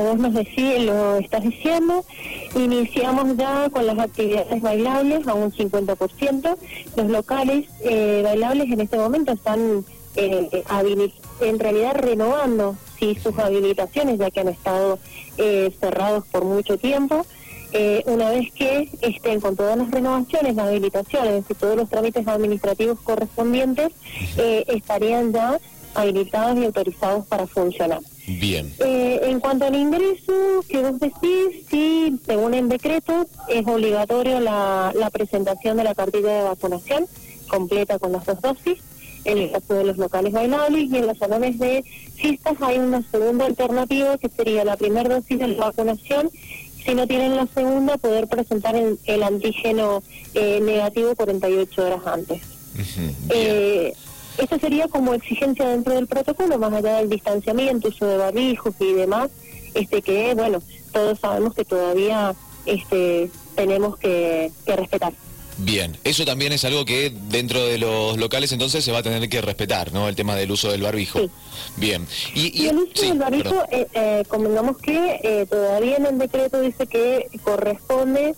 como vos nos decís, lo estás diciendo, iniciamos ya con las actividades bailables a un 50%. Los locales eh, bailables en este momento están eh, en realidad renovando sí, sus habilitaciones, ya que han estado eh, cerrados por mucho tiempo. Eh, una vez que estén con todas las renovaciones, las habilitaciones y todos los trámites administrativos correspondientes, eh, estarían ya habilitados y autorizados para funcionar. Bien. Eh, en cuanto al ingreso que vos decís, sí, según el decreto, es obligatorio la, la presentación de la cartilla de vacunación completa con las dos dosis en el caso de los locales bailables y en los salones de fiestas hay una segunda alternativa que sería la primera dosis de la vacunación si no tienen la segunda, poder presentar el, antígeno eh, negativo 48 horas antes. eh, esto sería como exigencia dentro del protocolo, más allá del distanciamiento, uso de barbijos y demás, este que, bueno, todos sabemos que todavía este tenemos que respetar. Bien, eso también es algo que dentro de los locales entonces se va a tener que respetar, ¿no? El tema del uso del barbijo. Sí. Bien. Y, el uso del barbijo, eh, eh, convengamos que eh, todavía en el decreto dice que corresponde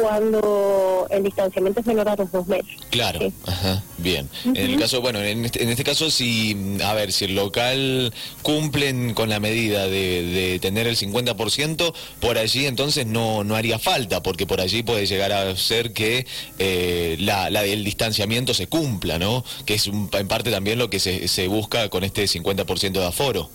cuando el distanciamiento es menor a los dos metros. Claro, ajá, bien. En el caso, bueno, este, en este, caso, si, a ver, si el local cumplen con la medida de, tener el 50%, por allí entonces no, no haría falta, porque por allí puede llegar a ser que eh, la, el distanciamiento se cumpla, ¿no? Que es en parte también lo que se, se busca con este 50% de aforo.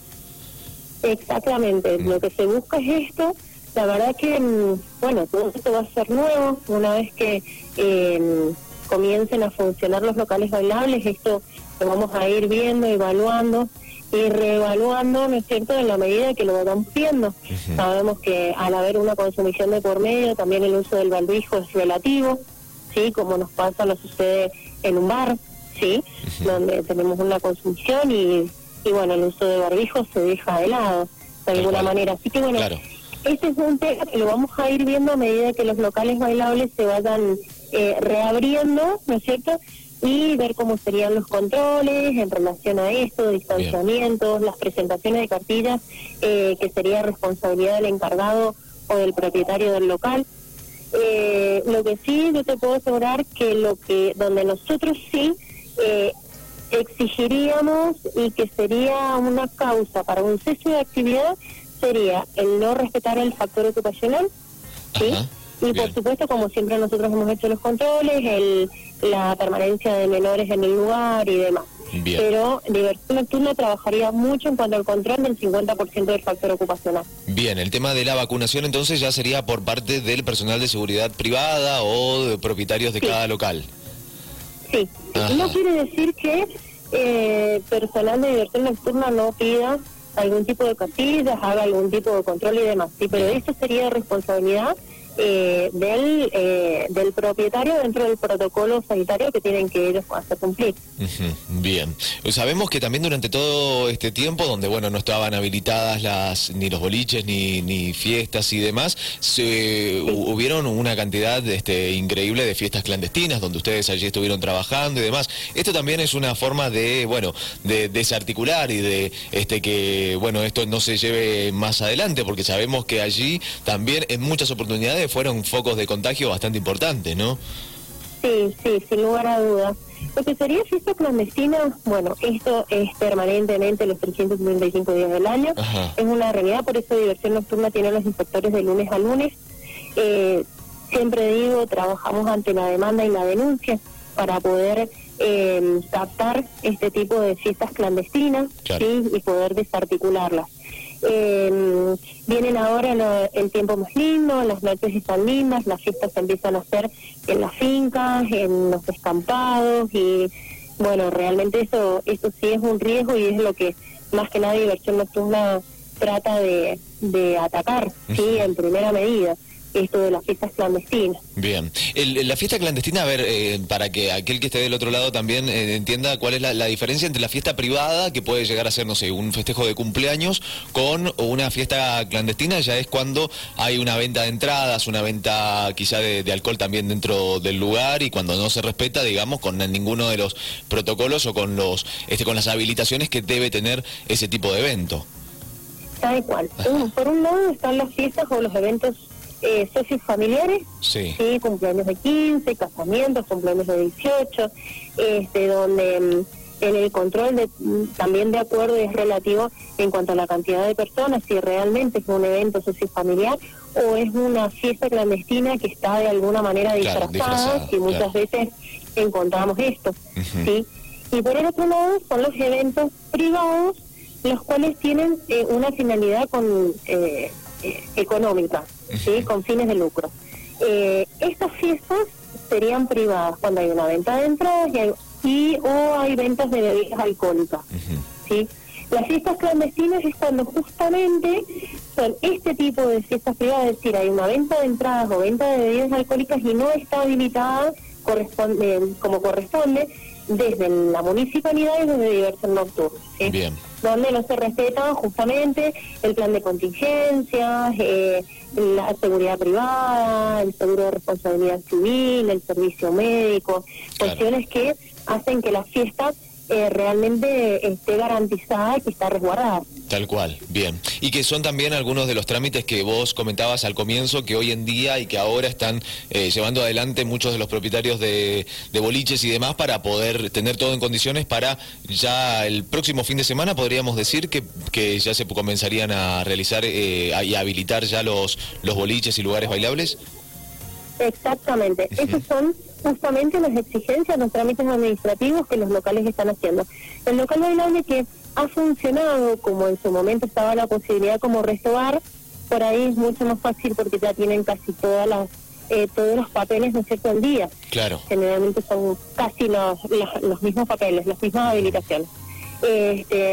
Exactamente, mm. lo que se busca es esto la verdad que, mm, bueno, todo esto va a ser nuevo. Una vez que em, comiencen a funcionar los locales bailables, esto lo vamos a ir viendo, evaluando y reevaluando, ¿no es cierto?, en la medida que lo vamos viendo. Sabemos que al haber una consumición de por medio, también el uso del barbijo es relativo, ¿sí? Como nos pasa, lo sucede en un bar, ¿sí? Donde tenemos una consumición y, y, bueno, el uso de barbijo se deja de lado, de alguna manera. Así que, bueno, este es un tema que lo vamos a ir viendo a medida que los locales bailables se vayan eh, reabriendo, ¿no es cierto? Y ver cómo serían los controles en relación a esto, distanciamientos, las presentaciones de cartillas, eh, que sería responsabilidad del encargado o del propietario del local. Eh, lo que sí yo te puedo asegurar que lo que donde nosotros sí exigiríamos y que sería una causa para un cese de actividad sería el no respetar el factor ocupacional, ¿sí? y por supuesto, como siempre nosotros hemos hecho los controles, el, la permanencia de menores en el lugar y demás. Pero Diversión Nocturna trabajaría mucho en cuanto al control del 50% del factor ocupacional. Bien, el tema de la vacunación entonces ya sería por parte del personal de seguridad privada o de propietarios de cada local. Sí, no quiere decir que eh, personal de diversión nocturna no pida algún tipo de casillas, haga algún tipo de control y demás. Sí, pero eso sería responsabilidad eh, del, eh, del propietario dentro del protocolo sanitario que tienen que ellos hacer cumplir. Bien. Sabemos que también durante todo este tiempo, donde bueno no estaban habilitadas las ni los boliches ni, ni fiestas y demás, se, hubieron una cantidad este, increíble de fiestas clandestinas, donde ustedes allí estuvieron trabajando y demás. Esto también es una forma de, bueno, de desarticular y de este que, bueno, esto no se lleve más adelante, porque sabemos que allí también en muchas oportunidades fueron focos de contagio bastante importantes, ¿no? Sí, sí, sin lugar a dudas. Lo que sería fiesta clandestina, bueno, esto es permanentemente los 365 días del año. Es una realidad, por eso Diversión Nocturna tiene los inspectores de lunes a lunes. Eh, siempre digo, trabajamos ante la demanda y la denuncia para poder eh, captar este tipo de fiestas clandestinas y poder desarticularlas. Eh, vienen ahora el tiempo más lindo, las noches están lindas, las fiestas se empiezan a hacer en las fincas, en los descampados y bueno, realmente eso, eso sí es un riesgo y es lo que más que nada diversión nocturna trata de, de atacar, sí, en primera medida esto de las fiestas clandestinas. Bien. la fiesta clandestina, a ver, eh, para que aquel que esté del otro lado también eh, entienda cuál es la, diferencia entre la fiesta privada, que puede llegar a ser, no sé, un festejo de cumpleaños, con una fiesta clandestina, ya es cuando hay una venta de entradas, una venta quizá de, alcohol también dentro del lugar y cuando no se respeta, digamos, con ninguno de los protocolos o con los este con las habilitaciones que debe tener ese tipo de evento. Tal cual. Por un lado están las fiestas o los eventos eh, socios familiares, Sí. sí, cumpleaños de 15, casamientos, cumpleaños de 18, este, donde mm, en el control de, mm, también de acuerdo es relativo en cuanto a la cantidad de personas, si realmente es un evento sociofamiliar o es una fiesta clandestina que está de alguna manera Claro, disfrazada, y muchas claro. veces encontramos esto. ¿sí? Y por el otro lado son los eventos privados, los cuales tienen eh, una finalidad con eh, eh, económica, ¿sí? Con fines de lucro. Eh, estas fiestas serían privadas cuando hay una venta de entradas y, hay- y o hay ventas de bebidas alcohólicas. ¿sí? Las fiestas clandestinas es cuando justamente son este tipo de fiestas privadas, es decir, hay una venta de entradas o venta de bebidas alcohólicas y no está habilitada corresponde, como corresponde desde la municipalidad y desde diversión nocturna. ¿sí? Bien. donde no se respeta justamente el plan de contingencias, eh, la seguridad privada, el seguro de responsabilidad civil, el servicio médico, Claro. cuestiones que hacen que la fiesta eh, realmente esté garantizada y que está resguardada. Tal cual, bien. Y que son también algunos de los trámites que vos comentabas al comienzo, que hoy en día y que ahora están eh, llevando adelante muchos de los propietarios de, de boliches y demás para poder tener todo en condiciones para ya el próximo fin de semana, podríamos decir que, que ya se comenzarían a realizar eh, a- y a habilitar ya los, los boliches y lugares bailables. Exactamente. Esas son justamente las exigencias, los trámites administrativos que los locales están haciendo. El local bailable que ha funcionado, como en su momento estaba la posibilidad como restaurar, por ahí es mucho más fácil porque ya tienen casi todas las eh, todos los papeles, ¿no es cierto?, al día. Claro. Generalmente son casi los, los, los mismos papeles, las mismas habilitaciones. Este,